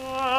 Oh.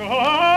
Amen.